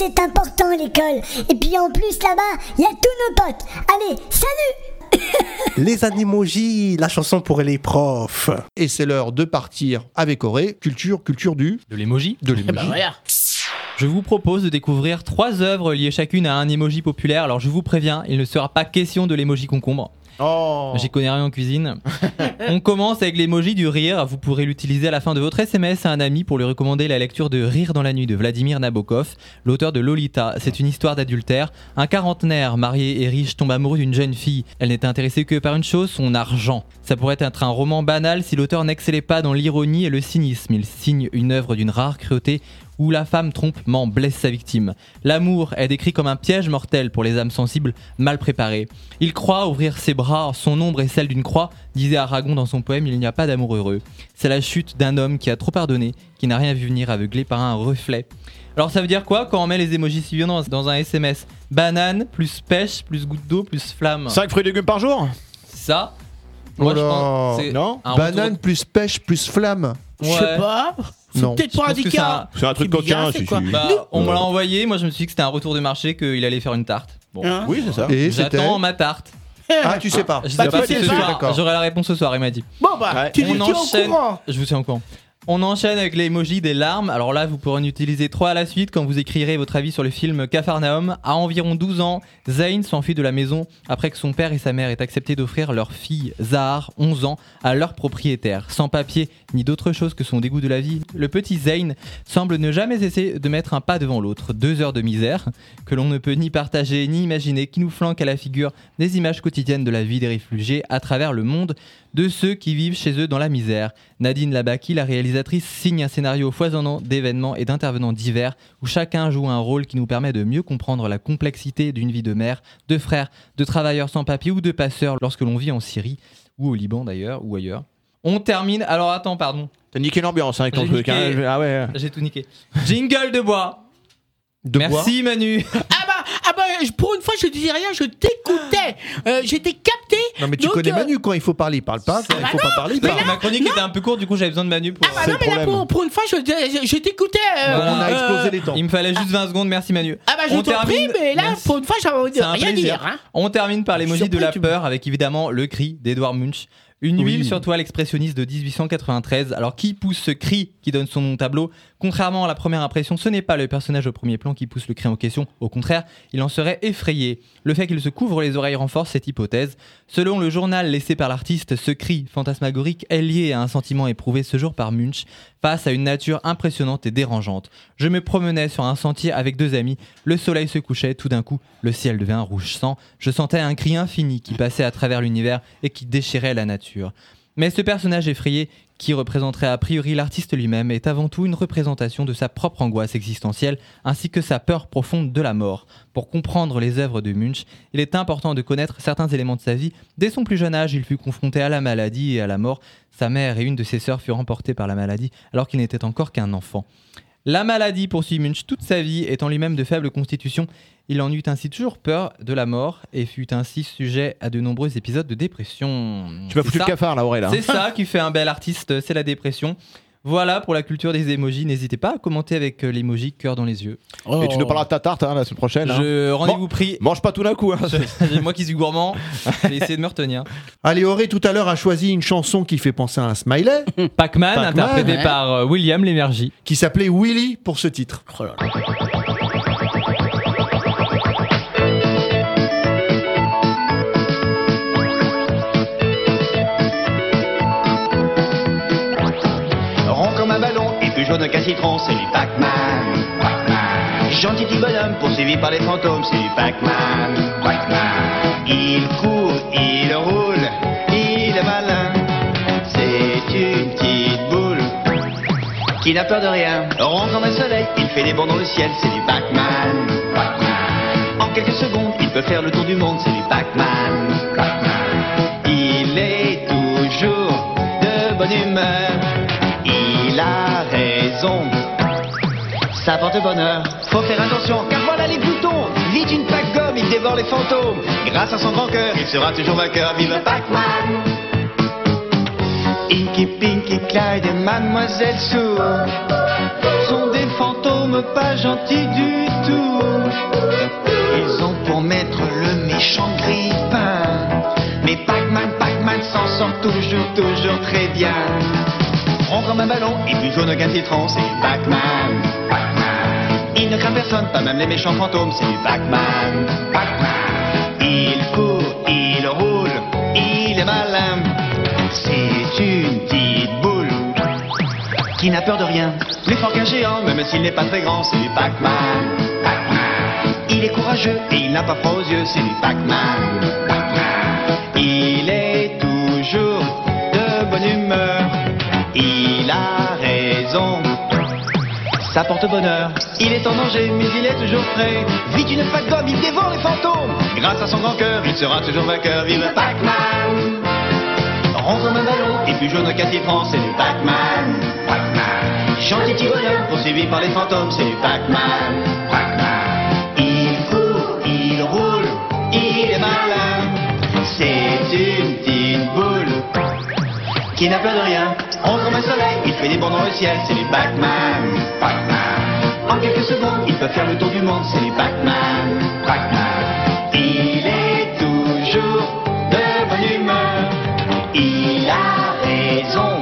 c'est important l'école. Et puis en plus là-bas, il y a tous nos potes. Allez, salut *laughs* Les Animoji, la chanson pour les profs. Et c'est l'heure de partir avec Auré. Culture, culture du... De l'émoji De l'émoji. Bah voilà. Je vous propose de découvrir trois œuvres liées chacune à un emoji populaire. Alors je vous préviens, il ne sera pas question de l'emoji concombre. Oh. J'y connais rien en cuisine. *laughs* On commence avec l'emoji du rire. Vous pourrez l'utiliser à la fin de votre SMS à un ami pour lui recommander la lecture de Rire dans la nuit de Vladimir Nabokov, l'auteur de Lolita. C'est une histoire d'adultère. Un quarantenaire marié et riche tombe amoureux d'une jeune fille. Elle n'était intéressée que par une chose, son argent. Ça pourrait être un roman banal si l'auteur n'excellait pas dans l'ironie et le cynisme. Il signe une œuvre d'une rare cruauté où la femme trompement blesse sa victime. L'amour est décrit comme un piège mortel pour les âmes sensibles mal préparées. Il croit ouvrir ses bras, son ombre est celle d'une croix, disait Aragon dans son poème Il n'y a pas d'amour heureux. C'est la chute d'un homme qui a trop pardonné, qui n'a rien vu venir aveuglé par un reflet. Alors ça veut dire quoi quand on met les émojis suivants dans un SMS Banane, plus pêche, plus goutte d'eau, plus flamme. 5 fruits et légumes par jour? Ça Oh Moi, je là. pense Non Banane retour- plus pêche plus flamme. Je sais pas. C'est peut-être pas un c'est un truc coquin, c'est si, quoi. Bah, on me l'a envoyé, moi je me suis dit que c'était un retour de marché, qu'il allait faire une tarte. Bon. Hein Oui, c'est ça. J'attends ma tarte. Ah, tu sais pas. Je Bah, sais pas. J'aurai la réponse ce soir, il m'a dit. Bon bah, Ouais. tu On nous tiens au enchaîne. courant. Je vous tiens au courant. On enchaîne avec les emojis des larmes. Alors là, vous pourrez en utiliser trois à la suite quand vous écrirez votre avis sur le film Capharnaüm. À environ 12 ans, Zayn s'enfuit de la maison après que son père et sa mère aient accepté d'offrir leur fille, Zahar, 11 ans, à leur propriétaire. Sans papier ni d'autre chose que son dégoût de la vie, le petit Zayn semble ne jamais cesser de mettre un pas devant l'autre. Deux heures de misère que l'on ne peut ni partager ni imaginer qui nous flanquent à la figure des images quotidiennes de la vie des réfugiés à travers le monde de ceux qui vivent chez eux dans la misère. Nadine Labaki, la réalisatrice, signe un scénario foisonnant d'événements et d'intervenants divers où chacun joue un rôle qui nous permet de mieux comprendre la complexité d'une vie de mère, de frère, de travailleurs sans papier ou de passeurs lorsque l'on vit en Syrie ou au Liban d'ailleurs ou ailleurs. On termine. Alors attends, pardon. T'as niqué l'ambiance hein, avec ton truc. hein. Ah ouais. J'ai tout niqué. Jingle de bois. De Merci Manu. *laughs* Ah bah, ah bah, je- pour une fois, je disais rien, je t'écoutais. Euh, J'étais capté. Non, mais tu Donc, connais euh, Manu quand il faut parler, il parle pas. Quand il faut pas parler, il parle. ma chronique était un peu courte, du coup j'avais besoin de Manu pour. Ah bah non, mais là, pour, pour une fois, je, je, je t'écoutais. euh, on a euh, explosé les temps. Il me fallait juste 20 secondes, merci Manu. Ah bah, je On t'en prie, termine- mais là, Merci. pour une fois, j'avais rien plaisir. dire. Hein. On termine par l'emoji de la peur avec évidemment le cri d'Edouard Munch. Une Oui. huile sur toile expressionniste de 1893. Alors qui pousse ce cri qui donne son nom au tableau? Contrairement à la première impression, ce n'est pas le personnage au premier plan qui pousse le cri en question. Au contraire, il en serait effrayé. Le fait qu'il se couvre les oreilles renforce cette hypothèse. Selon le journal laissé par l'artiste, ce cri fantasmagorique est lié à un sentiment éprouvé ce jour par Munch face à une nature impressionnante et dérangeante. Je me promenais sur un sentier avec deux amis, le soleil se couchait, tout d'un coup, le ciel devint rouge sang, je sentais un cri infini qui passait à travers l'univers et qui déchirait la nature. Mais ce personnage effrayé, qui représenterait a priori l'artiste lui-même, est avant tout une représentation de sa propre angoisse existentielle ainsi que sa peur profonde de la mort. Pour comprendre les œuvres de Munch, il est important de connaître certains éléments de sa vie. Dès son plus jeune âge, il fut confronté à la maladie et à la mort. Sa mère et une de ses sœurs furent emportées par la maladie alors qu'il n'était encore qu'un enfant. La maladie poursuit Munch toute sa vie, étant lui-même de faible constitution. Il en eut ainsi toujours peur de la mort et fut ainsi sujet à de nombreux épisodes de dépression. Tu m'as foutu le cafard là, Aurélien. C'est ça *laughs* qui fait un bel artiste, c'est la dépression. Voilà pour la culture des emojis. N'hésitez pas à commenter avec euh, l'emoji cœur dans les yeux. Et tu nous parleras de ta tarte hein, la semaine prochaine. hein. Je rendez-vous Bon, pris. Mange pas tout d'un coup. hein. *laughs* Moi qui suis gourmand, je vais essayer de me retenir. *laughs* Allez, Auré, tout à l'heure, a choisi une chanson qui fait penser à un smiley. Pac-Man, interprété ouais. par euh, William Lémergie. Qui s'appelait Willy pour ce titre. Oh là là. Jaune qu'un citron, c'est du Pac-Man. Pac-Man. Gentil petit bonhomme poursuivi par les fantômes, c'est du Pac-Man. Pac-Man. Il court, il roule, il est malin. C'est une petite boule qui n'a peur de rien. Rond comme un soleil, il fait des bonds dans le ciel, c'est du Pac-Man. En quelques secondes, il peut faire le tour du monde, c'est du. Pac-Man. Il est toujours de bonne humeur. Ça porte bonheur. Faut faire attention, car voilà les boutons. Vite une plaque gomme, il dévore les fantômes. Grâce à son grand cœur, il sera toujours vainqueur. Vive Pac-Man! Inky, Pinky, Clyde et Mademoiselle Sue sont des fantômes pas gentils du tout. Ils ont pour maître le méchant grippin. Mais Pac-Man, Pac-Man s'en sort toujours, toujours très bien. Rond comme un ballon et plus jaune qu'un citron, c'est Pac-Man. Pac-Man. Il ne craint personne, pas même les méchants fantômes, c'est du Pac-Man. Pac-Man. Il court, il roule, il est malin. C'est une petite boule qui n'a peur de rien. Plus fort qu'un géant, même s'il n'est pas très grand, c'est du Pac-Man. Pac-Man. Il est courageux et il n'a pas froid aux yeux, c'est du Pac-Man. Pac-Man. Ça porte bonheur. Il est en danger, mais il est toujours prêt. Vite une patte d'homme, il dévore les fantômes. Grâce à son grand cœur, il sera toujours vainqueur. Vive Pac-Man! Rond comme un ballon, et plus jaune qu'un citron, c'est du Pac-Man. Pac-Man. Gentil petit bonhomme, poursuivi par les fantômes, c'est du Pac-Man. Pac-Man. Il court, il roule, il est malin. C'est une petite boule qui n'a peur de rien. Rond comme un soleil, il fait des bonds dans le ciel, c'est du Pac-Man. Pac-Man. En quelques secondes, il peut faire le tour du monde, c'est Pac-Man. Pac-Man. Il est toujours de bonne humeur. Il a raison.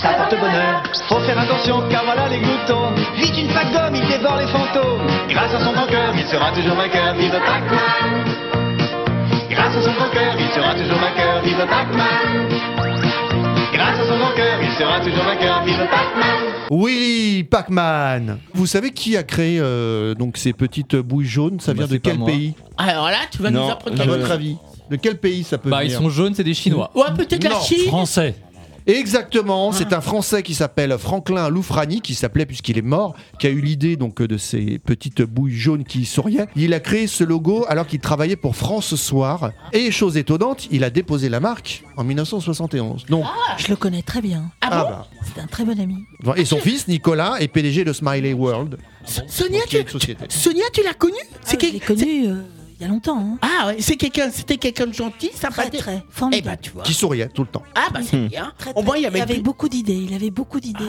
Ça porte bonheur. Faut faire attention car voilà les gloutons. Vite une fac d'homme, il dévore les fantômes. Grâce à son grand cœur, il sera toujours vainqueur. Vive Pac-Man. Grâce à son grand cœur, il sera toujours vainqueur. Vive Pac-Man. Grâce à son cœur, il sera toujours vainqueur. Vive Pac-Man. Oui, Pac-Man. Vous savez qui a créé euh, donc ces petites bouilles jaunes? Ça Bah, vient de quel pays? Alors là, tu vas Non, nous apprendre À votre avis De quel pays ça peut Bah, ils sont jaunes, c'est des Chinois. Ouais, peut-être la Non, Chine. Français. Exactement, c'est un Français qui s'appelle Franklin Loufrani, qui s'appelait puisqu'il est mort, qui a eu l'idée donc de ces petites bouilles jaunes qui souriaient. Il a créé ce logo alors qu'il travaillait pour France Soir. Et chose étonnante, il a déposé la marque en 1971. Donc, Je le connais très bien. ah bah. C'est un très bon ami. Et son fils Nicolas est PDG de Smiley World. Sonia, qui est tu, une société. Sonia, tu l'as connu C'est Ah, je l'ai connu euh, il y a longtemps. hein. Ah ouais, c'est quelqu'un, c'était quelqu'un de gentil, sympathique. très, Eh formidable. bah tu vois. Qui souriait tout le temps. Ah bah c'est Hmm. bien. Très, Au moins il y il avait. plus- beaucoup d'idées. Il avait beaucoup d'idées.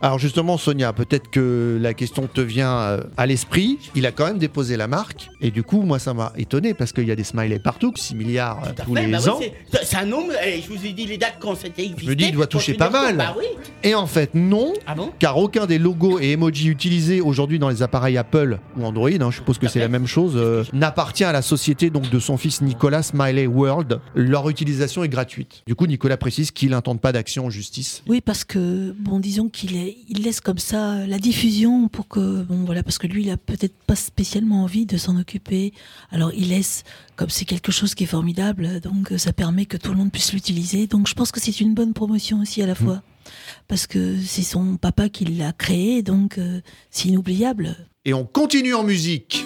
Alors justement, Sonia, peut-être que la question te vient euh, à l'esprit. Il a quand même déposé la marque. Et du coup, moi, ça m'a étonné parce qu'il y a des smileys partout, 6 milliards euh, tous les bah oui, ans. c'est- c'est un nombre, eh, je vous ai dit les dates quand c'était existé. Je me dis, il doit toucher pas mal. Bah oui. Et en fait, non, Ah bon? car aucun des logos et emojis utilisés aujourd'hui dans les appareils Apple ou Android, hein, je suppose que c'est la même chose, euh, n'appartient à la société donc de son fils Nicolas Smiley World. Leur utilisation est gratuite. Du coup, Nicolas précise qu'il n'intente pas d'action en justice. Oui, parce que bon, disons qu'il il laisse comme ça la diffusion pour que bon voilà, parce que lui, il a peut-être pas spécialement envie de s'en occuper. Alors il laisse comme c'est quelque chose qui est formidable, donc euh, ça permet que tout le monde puisse l'utiliser. Donc je pense que c'est une bonne promotion aussi à la fois, parce que c'est son papa qui l'a créé, donc euh, c'est inoubliable. Et on continue en musique.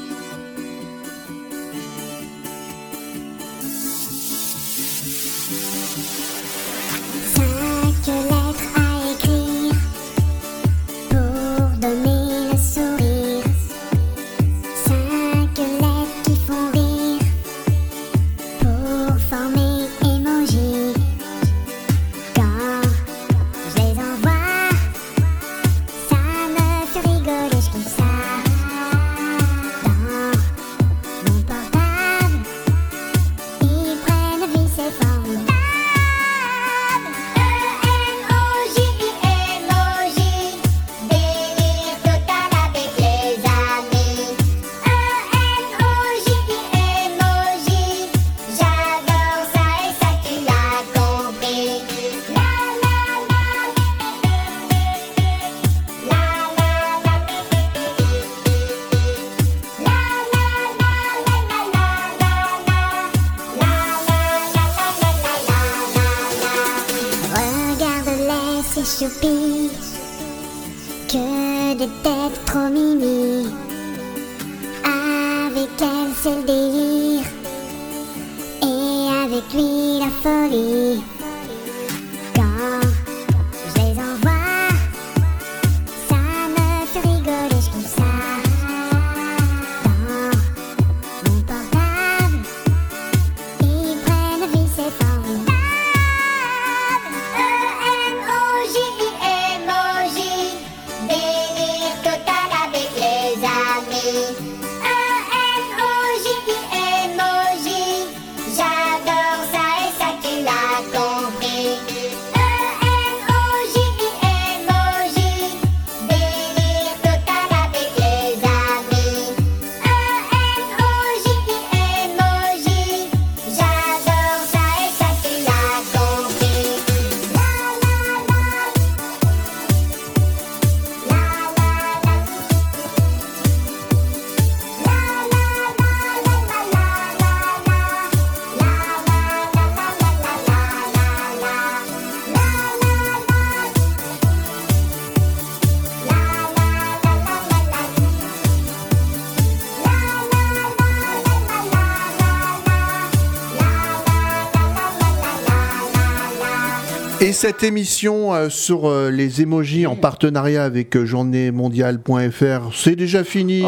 Cette émission euh, sur euh, les emojis en partenariat avec euh, journéemondiale.fr, c'est déjà fini.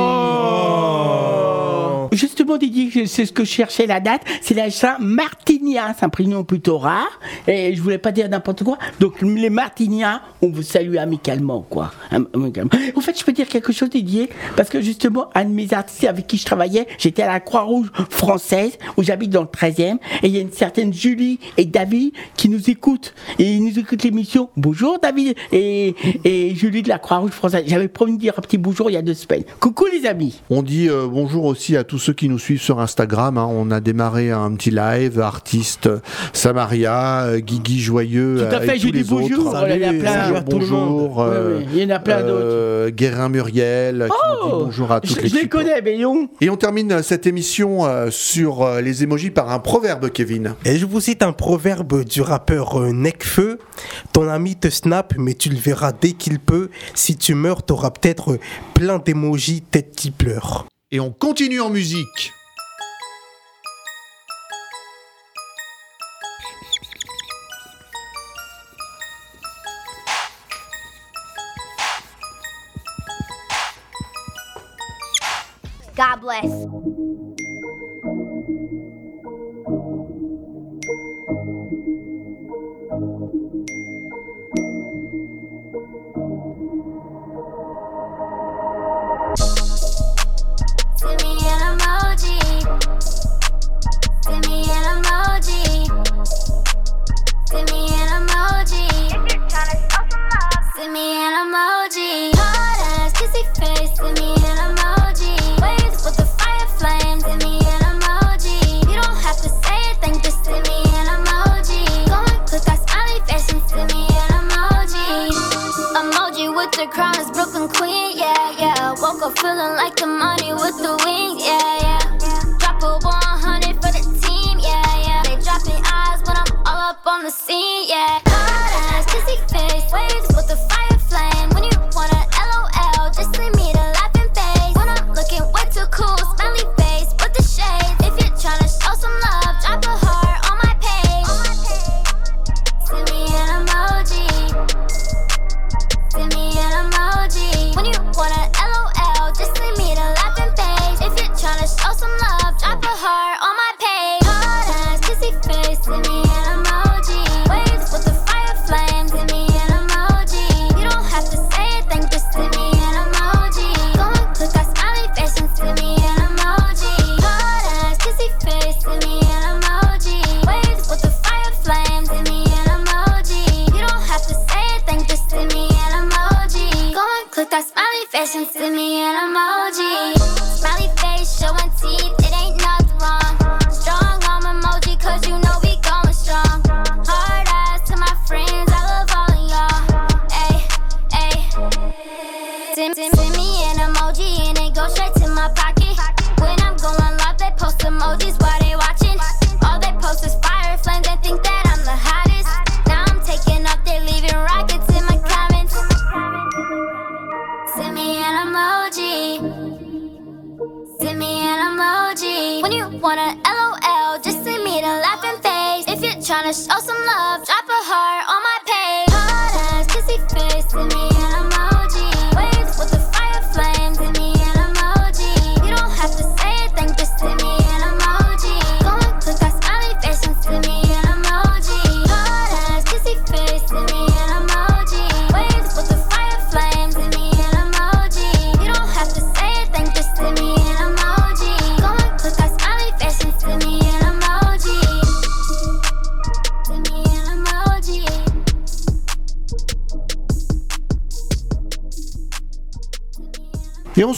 Justement, Didier, c'est ce que je cherchais la date. C'est la Saint-Martinien, c'est un prénom plutôt rare. Et je voulais pas dire n'importe quoi. Donc, les Martiniens, on vous salue amicalement, quoi. En fait, je peux dire quelque chose, Didier, parce que justement, un de mes artistes avec qui je travaillais, j'étais à la Croix-Rouge française, où j'habite dans le 13e. Et il y a une certaine Julie et David qui nous écoutent. Et ils nous écoutent l'émission. Bonjour, David et, et Julie de la Croix-Rouge française. J'avais promis de dire un petit bonjour il y a deux semaines. Coucou, les amis. On dit euh, bonjour aussi à tous ceux qui nous suivent sur Instagram. hein. On a démarré un petit live, artiste euh, Samaria, euh, Guigui Joyeux, Tout à euh, fait, et je tous dis les bonjour, autres. voilà, il y en a plein. Bonjour, Tout le monde. bonjour. euh, Oui, oui, il y en a plein d'autres. euh, Guérin Muriel, qui nous dit bonjour à je, toute je les connais, non. Et on termine euh, cette émission euh, sur euh, les émojis par un proverbe, Kevin. Et je vous cite un proverbe du rappeur euh, Necfeu. Ton ami te snap, mais tu le verras dès qu'il peut. Si tu meurs, t'auras peut-être euh, plein d'émojis tête qui pleure. Et on continue en musique. God bless.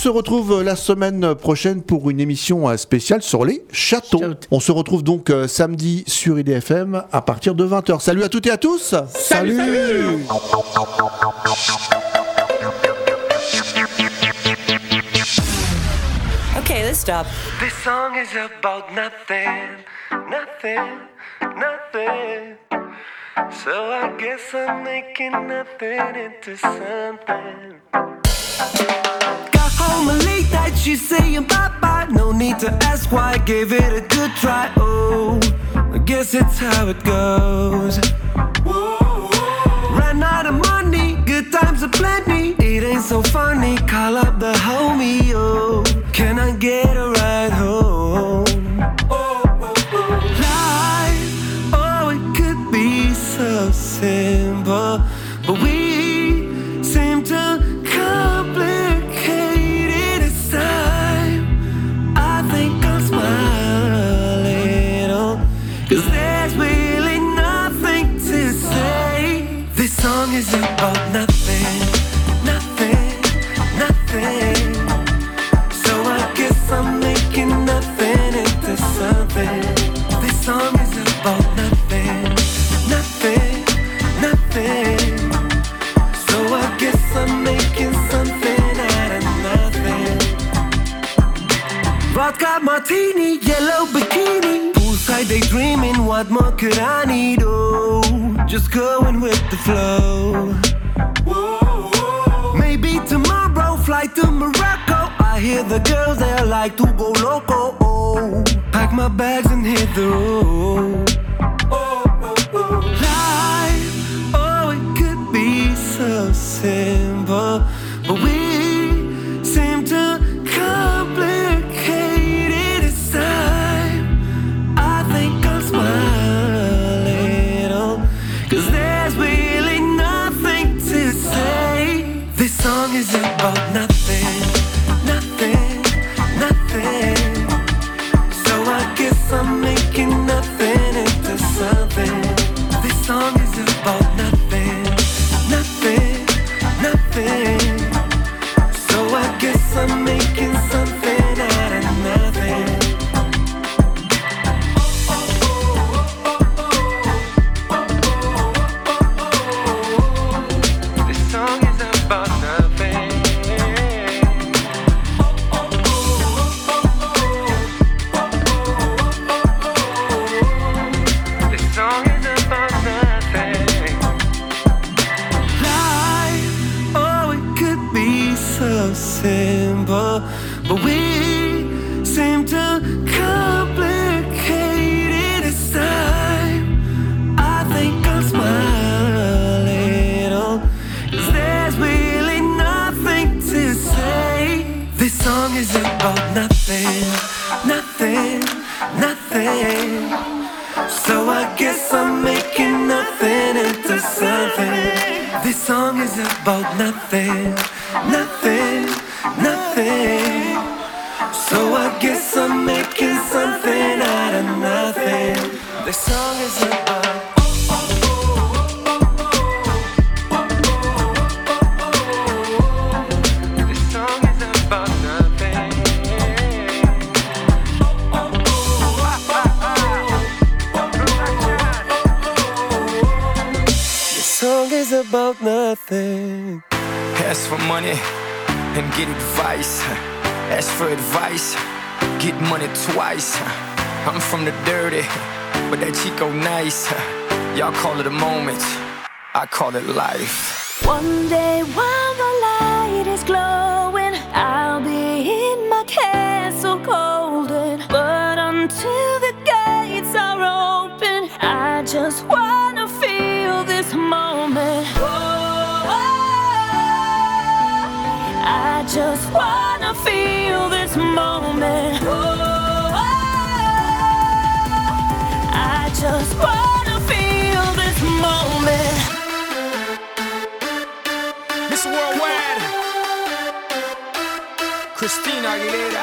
Se retrouve la semaine prochaine pour une émission euh, spéciale sur les châteaux. On se retrouve donc euh, samedi sur IDFM à partir de 20h. Salut à toutes et à tous Salut, salut Okay, let's stop. This song is about nothing, nothing, nothing. So I guess I'm making nothing into something. that she's saying bye bye. No need to ask why, gave it a good try. Oh, I guess it's how it goes. Ran out of money, good times are plenty. It ain't so funny, call up the homie. Oh, can I get a could I need? Oh, just going with the flow. Maybe tomorrow, flight to Morocco. I hear the girls there like to go loco. Oh, pack my bags and hit the road. Oh, Life, oh, it could be so simple, but we. just wanna feel this moment. Oh, I just wanna feel this moment. Oh, I just wanna feel this moment. Miss Worldwide, Christina Aguilera.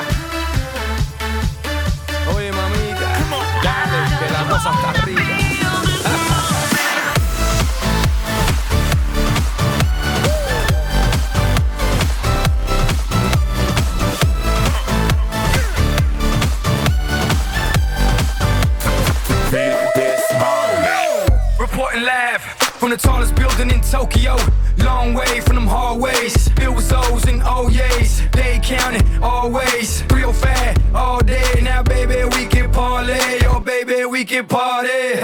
party.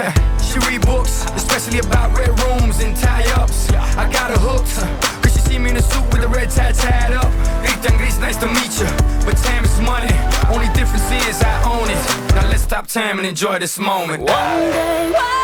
She read books, especially about red rooms and tie-ups. I got her hooked. Cause she see me in a suit with a red tie tied up. Gritan Gris, nice to meet you. But time is money. Only difference is I own it. Now let's stop time and enjoy this moment. One day, one